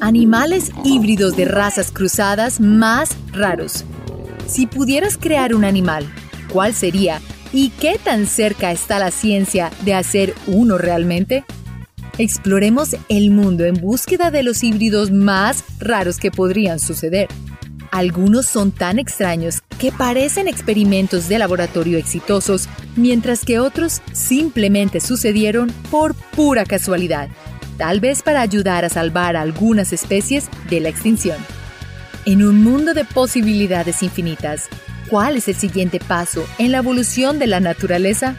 Animales híbridos de razas cruzadas más raros. Si pudieras crear un animal, ¿cuál sería? ¿Y qué tan cerca está la ciencia de hacer uno realmente? Exploremos el mundo en búsqueda de los híbridos más raros que podrían suceder. Algunos son tan extraños que parecen experimentos de laboratorio exitosos, mientras que otros simplemente sucedieron por pura casualidad, tal vez para ayudar a salvar a algunas especies de la extinción. En un mundo de posibilidades infinitas, ¿cuál es el siguiente paso en la evolución de la naturaleza?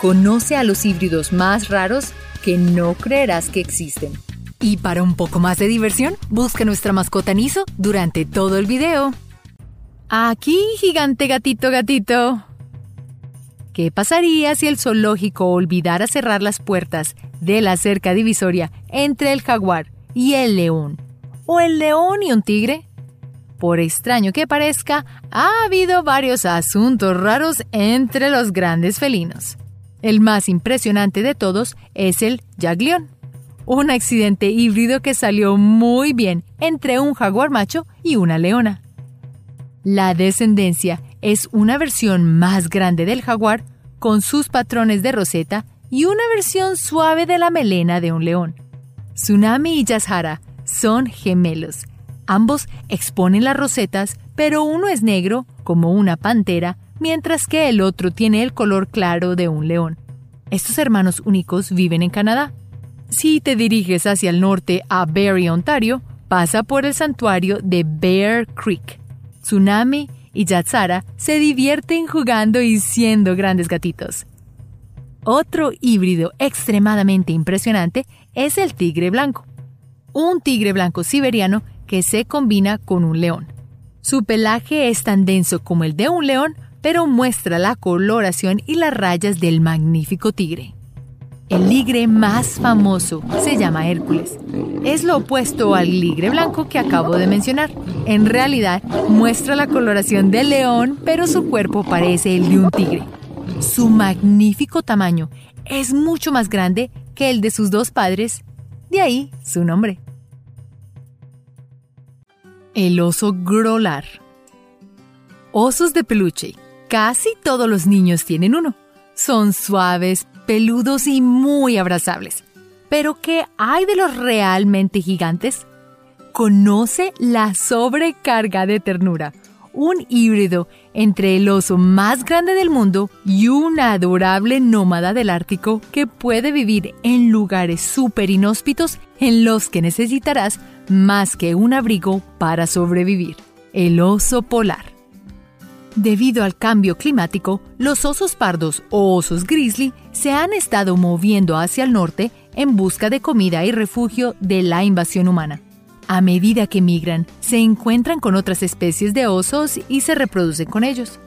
Conoce a los híbridos más raros que no creerás que existen. Y para un poco más de diversión, busca nuestra mascota Niso durante todo el video. Aquí, gigante gatito gatito. ¿Qué pasaría si el zoológico olvidara cerrar las puertas de la cerca divisoria entre el jaguar y el león? ¿O el león y un tigre? Por extraño que parezca, ha habido varios asuntos raros entre los grandes felinos. El más impresionante de todos es el jaglión un accidente híbrido que salió muy bien entre un jaguar macho y una leona. La descendencia es una versión más grande del jaguar con sus patrones de roseta y una versión suave de la melena de un león. Tsunami y Yashara son gemelos. Ambos exponen las rosetas, pero uno es negro, como una pantera, mientras que el otro tiene el color claro de un león. Estos hermanos únicos viven en Canadá. Si te diriges hacia el norte a Barrie, Ontario, pasa por el santuario de Bear Creek. Tsunami y Yatsara se divierten jugando y siendo grandes gatitos. Otro híbrido extremadamente impresionante es el tigre blanco. Un tigre blanco siberiano que se combina con un león. Su pelaje es tan denso como el de un león, pero muestra la coloración y las rayas del magnífico tigre. El ligre más famoso se llama Hércules. Es lo opuesto al ligre blanco que acabo de mencionar. En realidad, muestra la coloración del león, pero su cuerpo parece el de un tigre. Su magnífico tamaño es mucho más grande que el de sus dos padres, de ahí su nombre. El oso grolar. Osos de peluche. Casi todos los niños tienen uno. Son suaves, peludos y muy abrazables. Pero ¿qué hay de los realmente gigantes? Conoce la sobrecarga de ternura, un híbrido entre el oso más grande del mundo y una adorable nómada del Ártico que puede vivir en lugares súper inhóspitos en los que necesitarás más que un abrigo para sobrevivir, el oso polar. Debido al cambio climático, los osos pardos o osos grizzly se han estado moviendo hacia el norte en busca de comida y refugio de la invasión humana. A medida que migran, se encuentran con otras especies de osos y se reproducen con ellos.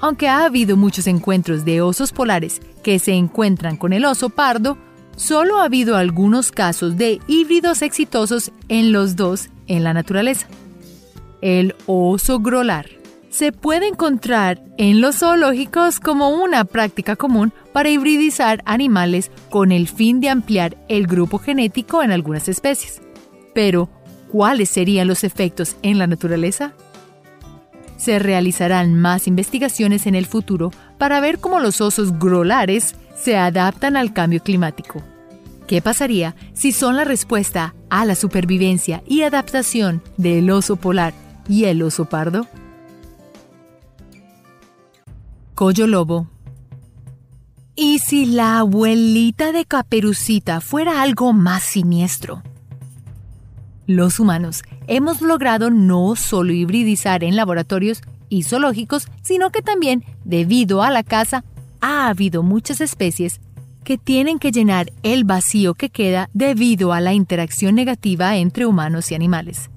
Aunque ha habido muchos encuentros de osos polares que se encuentran con el oso pardo, solo ha habido algunos casos de híbridos exitosos en los dos en la naturaleza. El oso grolar se puede encontrar en los zoológicos como una práctica común para hibridizar animales con el fin de ampliar el grupo genético en algunas especies. Pero, ¿cuáles serían los efectos en la naturaleza? Se realizarán más investigaciones en el futuro para ver cómo los osos grolares se adaptan al cambio climático. ¿Qué pasaría si son la respuesta a la supervivencia y adaptación del oso polar y el oso pardo? Coyo Lobo. ¿Y si la abuelita de Caperucita fuera algo más siniestro? Los humanos hemos logrado no solo hibridizar en laboratorios y zoológicos, sino que también, debido a la caza, ha habido muchas especies que tienen que llenar el vacío que queda debido a la interacción negativa entre humanos y animales.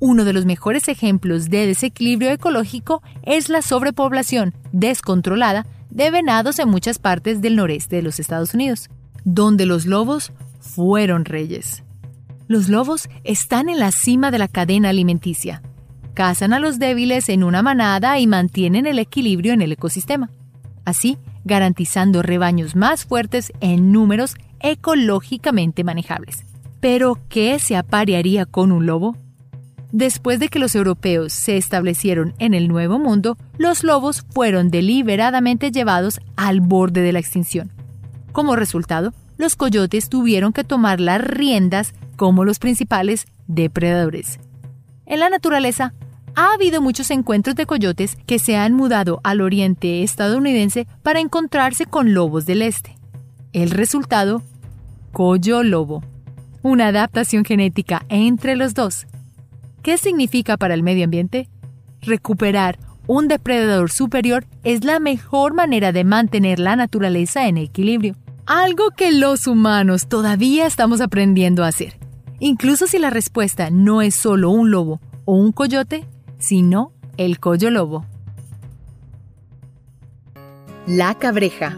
Uno de los mejores ejemplos de desequilibrio ecológico es la sobrepoblación descontrolada de venados en muchas partes del noreste de los Estados Unidos, donde los lobos fueron reyes. Los lobos están en la cima de la cadena alimenticia. Cazan a los débiles en una manada y mantienen el equilibrio en el ecosistema, así garantizando rebaños más fuertes en números ecológicamente manejables. ¿Pero qué se aparearía con un lobo? Después de que los europeos se establecieron en el Nuevo Mundo, los lobos fueron deliberadamente llevados al borde de la extinción. Como resultado, los coyotes tuvieron que tomar las riendas como los principales depredadores. En la naturaleza, ha habido muchos encuentros de coyotes que se han mudado al oriente estadounidense para encontrarse con lobos del este. El resultado, coyo lobo. Una adaptación genética entre los dos. ¿Qué significa para el medio ambiente? Recuperar un depredador superior es la mejor manera de mantener la naturaleza en equilibrio. Algo que los humanos todavía estamos aprendiendo a hacer. Incluso si la respuesta no es solo un lobo o un coyote, sino el coyo lobo. La cabreja.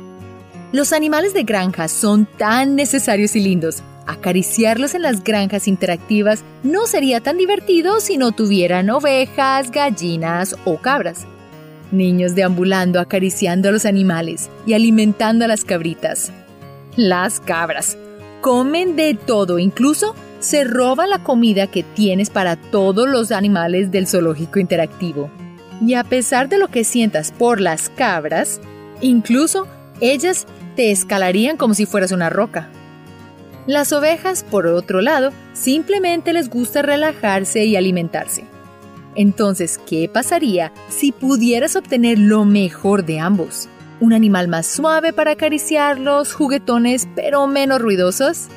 Los animales de granja son tan necesarios y lindos Acariciarlos en las granjas interactivas no sería tan divertido si no tuvieran ovejas, gallinas o cabras. Niños deambulando acariciando a los animales y alimentando a las cabritas. Las cabras comen de todo, incluso se roban la comida que tienes para todos los animales del zoológico interactivo. Y a pesar de lo que sientas por las cabras, incluso ellas te escalarían como si fueras una roca. Las ovejas, por otro lado, simplemente les gusta relajarse y alimentarse. Entonces, ¿qué pasaría si pudieras obtener lo mejor de ambos? ¿Un animal más suave para acariciarlos, juguetones pero menos ruidosos?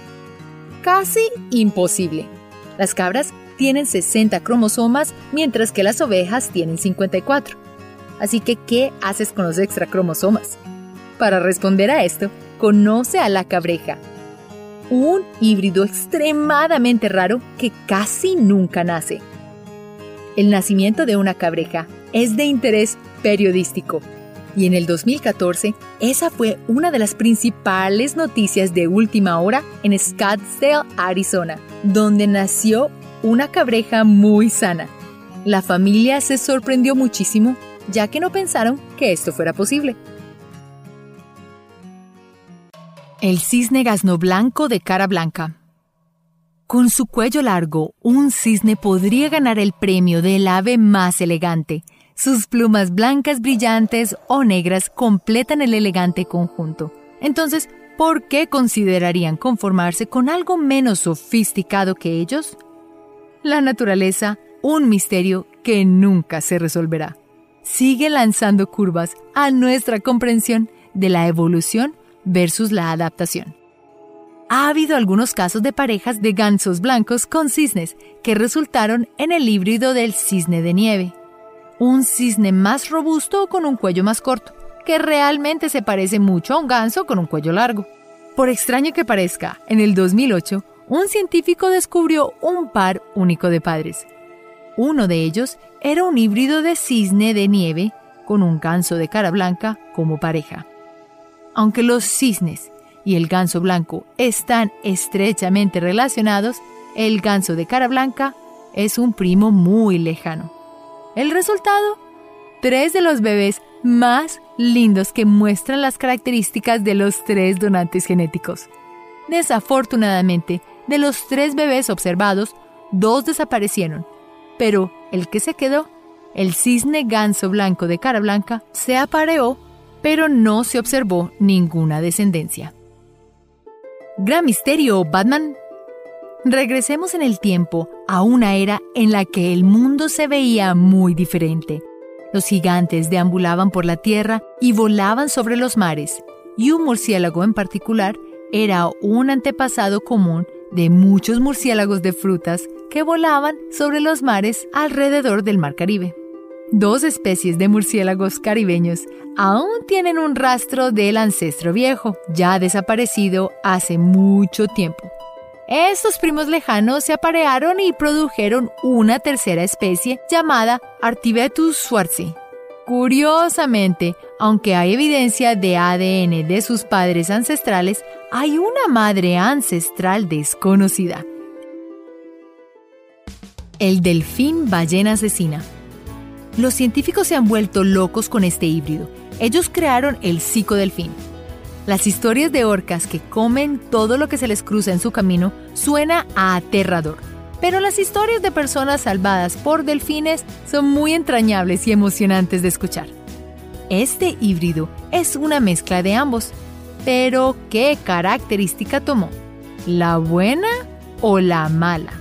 Casi imposible. Las cabras tienen 60 cromosomas mientras que las ovejas tienen 54. Así que, ¿qué haces con los extra cromosomas? Para responder a esto, conoce a la cabreja, un híbrido extremadamente raro que casi nunca nace. El nacimiento de una cabreja es de interés periodístico y en el 2014 esa fue una de las principales noticias de última hora en Scottsdale, Arizona, donde nació una cabreja muy sana. La familia se sorprendió muchísimo ya que no pensaron que esto fuera posible. El cisne gasno blanco de cara blanca. Con su cuello largo, un cisne podría ganar el premio del ave más elegante. Sus plumas blancas brillantes o negras completan el elegante conjunto. Entonces, ¿por qué considerarían conformarse con algo menos sofisticado que ellos? La naturaleza, un misterio que nunca se resolverá. Sigue lanzando curvas a nuestra comprensión de la evolución versus la adaptación. Ha habido algunos casos de parejas de gansos blancos con cisnes que resultaron en el híbrido del cisne de nieve. Un cisne más robusto con un cuello más corto, que realmente se parece mucho a un ganso con un cuello largo. Por extraño que parezca, en el 2008, un científico descubrió un par único de padres. Uno de ellos era un híbrido de cisne de nieve con un ganso de cara blanca como pareja. Aunque los cisnes y el ganso blanco están estrechamente relacionados, el ganso de cara blanca es un primo muy lejano. El resultado, tres de los bebés más lindos que muestran las características de los tres donantes genéticos. Desafortunadamente, de los tres bebés observados, dos desaparecieron, pero el que se quedó, el cisne ganso blanco de cara blanca, se apareó pero no se observó ninguna descendencia. Gran misterio, Batman. Regresemos en el tiempo a una era en la que el mundo se veía muy diferente. Los gigantes deambulaban por la tierra y volaban sobre los mares, y un murciélago en particular era un antepasado común de muchos murciélagos de frutas que volaban sobre los mares alrededor del Mar Caribe. Dos especies de murciélagos caribeños aún tienen un rastro del ancestro viejo, ya desaparecido hace mucho tiempo. Estos primos lejanos se aparearon y produjeron una tercera especie llamada Artibetus schwarzi. Curiosamente, aunque hay evidencia de ADN de sus padres ancestrales, hay una madre ancestral desconocida. El delfín ballena asesina. Los científicos se han vuelto locos con este híbrido. Ellos crearon el psicodelfín. Las historias de orcas que comen todo lo que se les cruza en su camino suena a aterrador, pero las historias de personas salvadas por delfines son muy entrañables y emocionantes de escuchar. Este híbrido es una mezcla de ambos, pero ¿qué característica tomó? ¿La buena o la mala?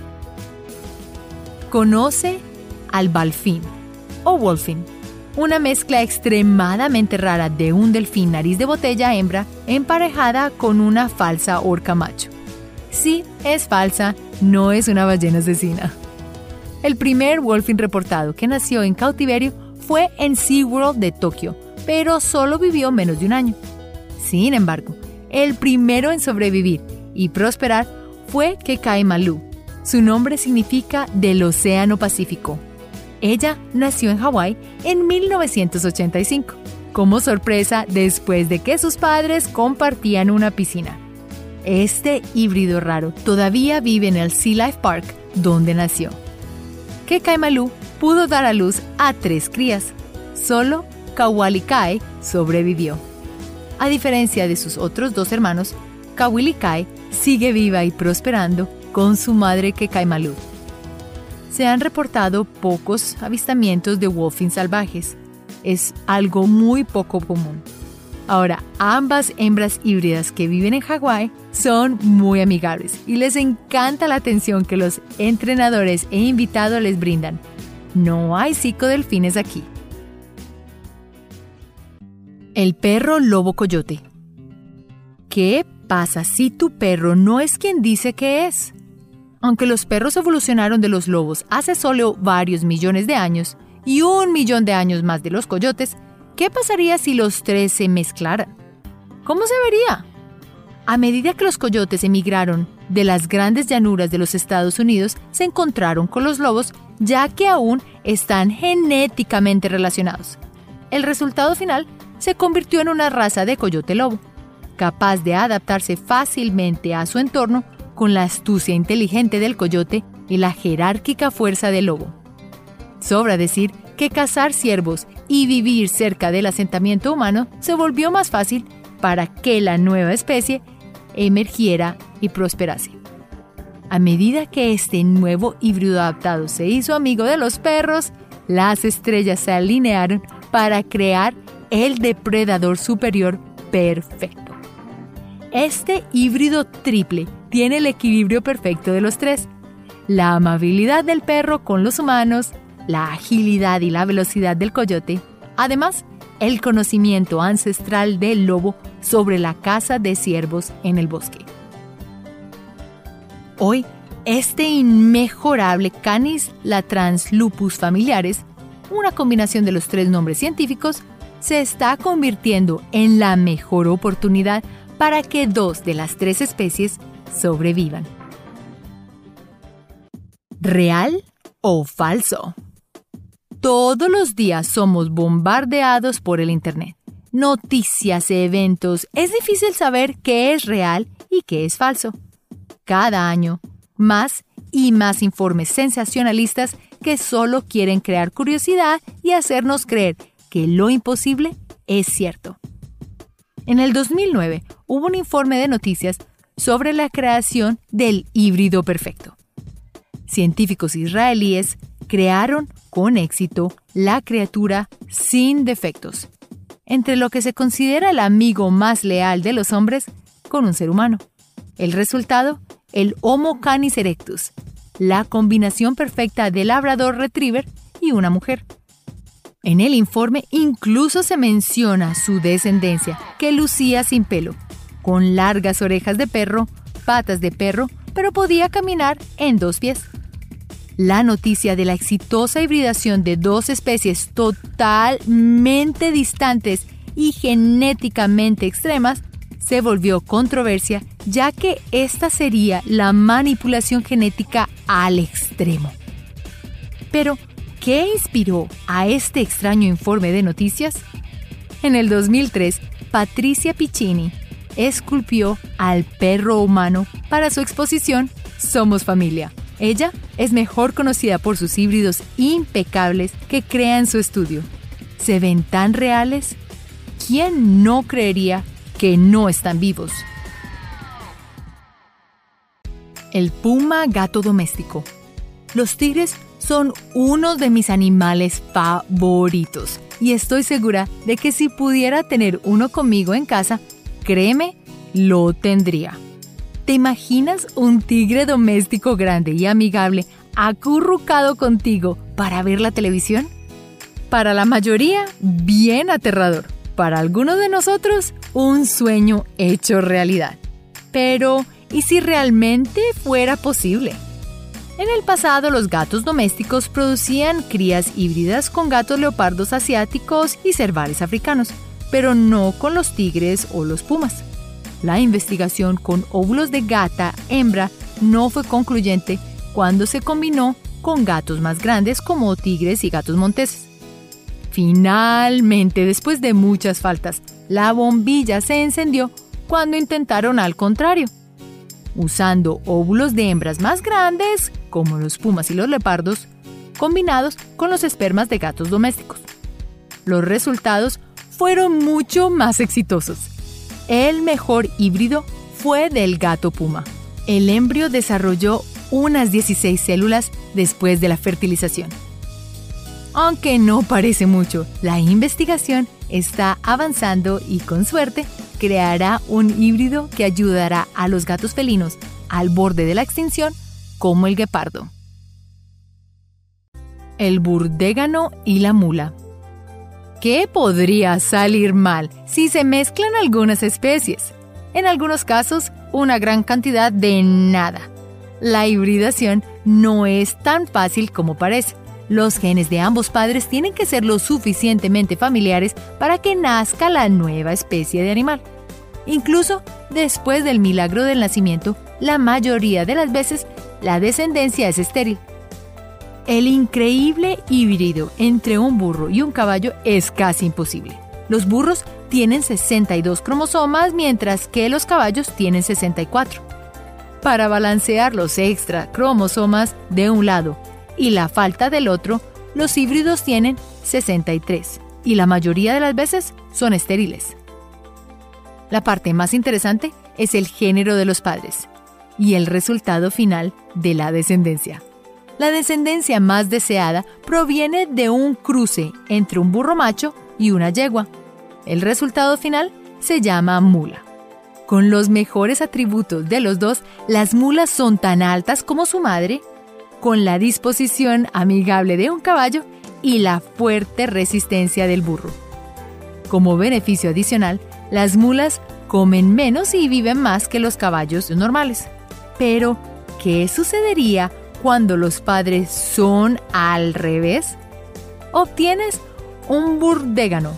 Conoce al balfín o wolfín una mezcla extremadamente rara de un delfín nariz de botella hembra emparejada con una falsa orca macho. Sí, es falsa, no es una ballena asesina. El primer wolfín reportado que nació en cautiverio fue en SeaWorld de Tokio, pero solo vivió menos de un año. Sin embargo, el primero en sobrevivir y prosperar fue Kekai Malu. Su nombre significa del Océano Pacífico ella nació en Hawái en 1985, como sorpresa después de que sus padres compartían una piscina. Este híbrido raro todavía vive en el Sea Life Park donde nació. Kekaimalu pudo dar a luz a tres crías. Solo Kawalikai sobrevivió. A diferencia de sus otros dos hermanos, Kawilikai sigue viva y prosperando con su madre Kekaimalu se han reportado pocos avistamientos de wolfing salvajes. Es algo muy poco común. Ahora, ambas hembras híbridas que viven en Hawái son muy amigables y les encanta la atención que los entrenadores e invitados les brindan. No hay psicodelfines aquí. El perro lobo coyote. ¿Qué pasa si tu perro no es quien dice que es? Aunque los perros evolucionaron de los lobos hace solo varios millones de años y un millón de años más de los coyotes, ¿qué pasaría si los tres se mezclaran? ¿Cómo se vería? A medida que los coyotes emigraron de las grandes llanuras de los Estados Unidos, se encontraron con los lobos ya que aún están genéticamente relacionados. El resultado final se convirtió en una raza de coyote lobo, capaz de adaptarse fácilmente a su entorno con la astucia inteligente del coyote y la jerárquica fuerza del lobo. Sobra decir que cazar ciervos y vivir cerca del asentamiento humano se volvió más fácil para que la nueva especie emergiera y prosperase. A medida que este nuevo híbrido adaptado se hizo amigo de los perros, las estrellas se alinearon para crear el depredador superior perfecto. Este híbrido triple tiene el equilibrio perfecto de los tres. La amabilidad del perro con los humanos, la agilidad y la velocidad del coyote, además, el conocimiento ancestral del lobo sobre la caza de ciervos en el bosque. Hoy, este inmejorable Canis latrans lupus familiares, una combinación de los tres nombres científicos, se está convirtiendo en la mejor oportunidad para que dos de las tres especies sobrevivan. ¿Real o falso? Todos los días somos bombardeados por el Internet. Noticias, eventos, es difícil saber qué es real y qué es falso. Cada año, más y más informes sensacionalistas que solo quieren crear curiosidad y hacernos creer que lo imposible es cierto. En el 2009 hubo un informe de noticias sobre la creación del híbrido perfecto. Científicos israelíes crearon con éxito la criatura sin defectos, entre lo que se considera el amigo más leal de los hombres con un ser humano. El resultado, el Homo canis erectus, la combinación perfecta del labrador retriever y una mujer. En el informe incluso se menciona su descendencia, que lucía sin pelo, con largas orejas de perro, patas de perro, pero podía caminar en dos pies. La noticia de la exitosa hibridación de dos especies totalmente distantes y genéticamente extremas se volvió controversia ya que esta sería la manipulación genética al extremo. Pero, ¿qué inspiró a este extraño informe de noticias? En el 2003, Patricia Piccini, esculpió al perro humano para su exposición Somos Familia. Ella es mejor conocida por sus híbridos impecables que crea en su estudio. ¿Se ven tan reales? ¿Quién no creería que no están vivos. El puma gato doméstico. Los tigres son uno de mis animales favoritos y estoy segura de que si pudiera tener uno conmigo en casa, créeme, lo tendría. ¿Te imaginas un tigre doméstico grande y amigable acurrucado contigo para ver la televisión? Para la mayoría, bien aterrador. Para algunos de nosotros, un sueño hecho realidad. Pero, ¿y si realmente fuera posible? En el pasado los gatos domésticos producían crías híbridas con gatos leopardos asiáticos y cervales africanos, pero no con los tigres o los pumas. La investigación con óvulos de gata hembra no fue concluyente cuando se combinó con gatos más grandes como tigres y gatos monteses. Finalmente, después de muchas faltas, la bombilla se encendió cuando intentaron al contrario. Usando óvulos de hembras más grandes, como los pumas y los leopardos, combinados con los espermas de gatos domésticos. Los resultados fueron mucho más exitosos. El mejor híbrido fue del gato puma. El embrio desarrolló unas 16 células después de la fertilización. Aunque no parece mucho, la investigación está avanzando y con suerte creará un híbrido que ayudará a los gatos felinos al borde de la extinción como el guepardo. El burdégano y la mula. ¿Qué podría salir mal si se mezclan algunas especies? En algunos casos, una gran cantidad de nada. La hibridación no es tan fácil como parece. Los genes de ambos padres tienen que ser lo suficientemente familiares para que nazca la nueva especie de animal. Incluso después del milagro del nacimiento, la mayoría de las veces la descendencia es estéril. El increíble híbrido entre un burro y un caballo es casi imposible. Los burros tienen 62 cromosomas mientras que los caballos tienen 64. Para balancear los extra cromosomas de un lado y la falta del otro, los híbridos tienen 63 y la mayoría de las veces son estériles. La parte más interesante es el género de los padres y el resultado final de la descendencia. La descendencia más deseada proviene de un cruce entre un burro macho y una yegua. El resultado final se llama mula. Con los mejores atributos de los dos, las mulas son tan altas como su madre con la disposición amigable de un caballo y la fuerte resistencia del burro. Como beneficio adicional, las mulas comen menos y viven más que los caballos normales. Pero, ¿qué sucedería cuando los padres son al revés? Obtienes un burdégano,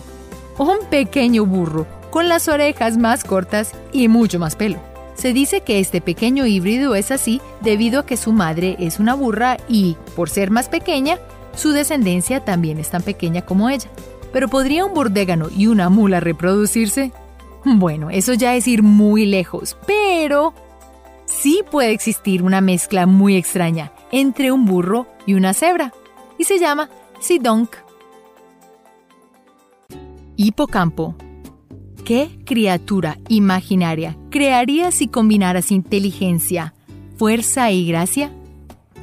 un pequeño burro con las orejas más cortas y mucho más pelo. Se dice que este pequeño híbrido es así debido a que su madre es una burra y, por ser más pequeña, su descendencia también es tan pequeña como ella. Pero ¿podría un burdégano y una mula reproducirse? Bueno, eso ya es ir muy lejos, pero sí puede existir una mezcla muy extraña entre un burro y una cebra, y se llama Sidonk. Hipocampo ¿Qué criatura imaginaria crearías si combinaras inteligencia, fuerza y gracia?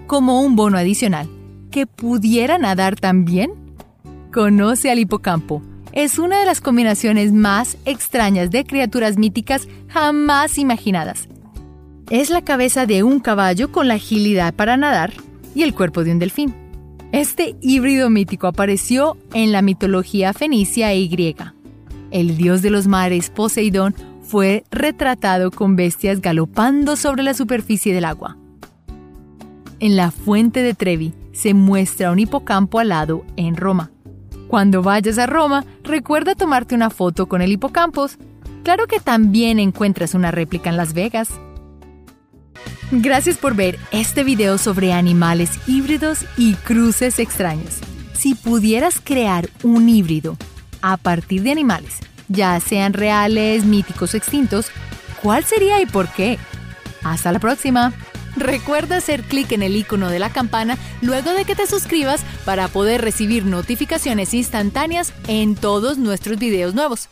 Como un bono adicional, que pudiera nadar también? Conoce al hipocampo. Es una de las combinaciones más extrañas de criaturas míticas jamás imaginadas. Es la cabeza de un caballo con la agilidad para nadar y el cuerpo de un delfín. Este híbrido mítico apareció en la mitología fenicia y griega el dios de los mares, Poseidón, fue retratado con bestias galopando sobre la superficie del agua. En la fuente de Trevi se muestra un hipocampo alado en Roma. Cuando vayas a Roma, recuerda tomarte una foto con el hipocampos. Claro que también encuentras una réplica en Las Vegas. Gracias por ver este video sobre animales híbridos y cruces extraños. Si pudieras crear un híbrido a partir de animales, ya sean reales, míticos o extintos, ¿cuál sería y por qué? Hasta la próxima. Recuerda hacer clic en el icono de la campana luego de que te suscribas para poder recibir notificaciones instantáneas en todos nuestros videos nuevos.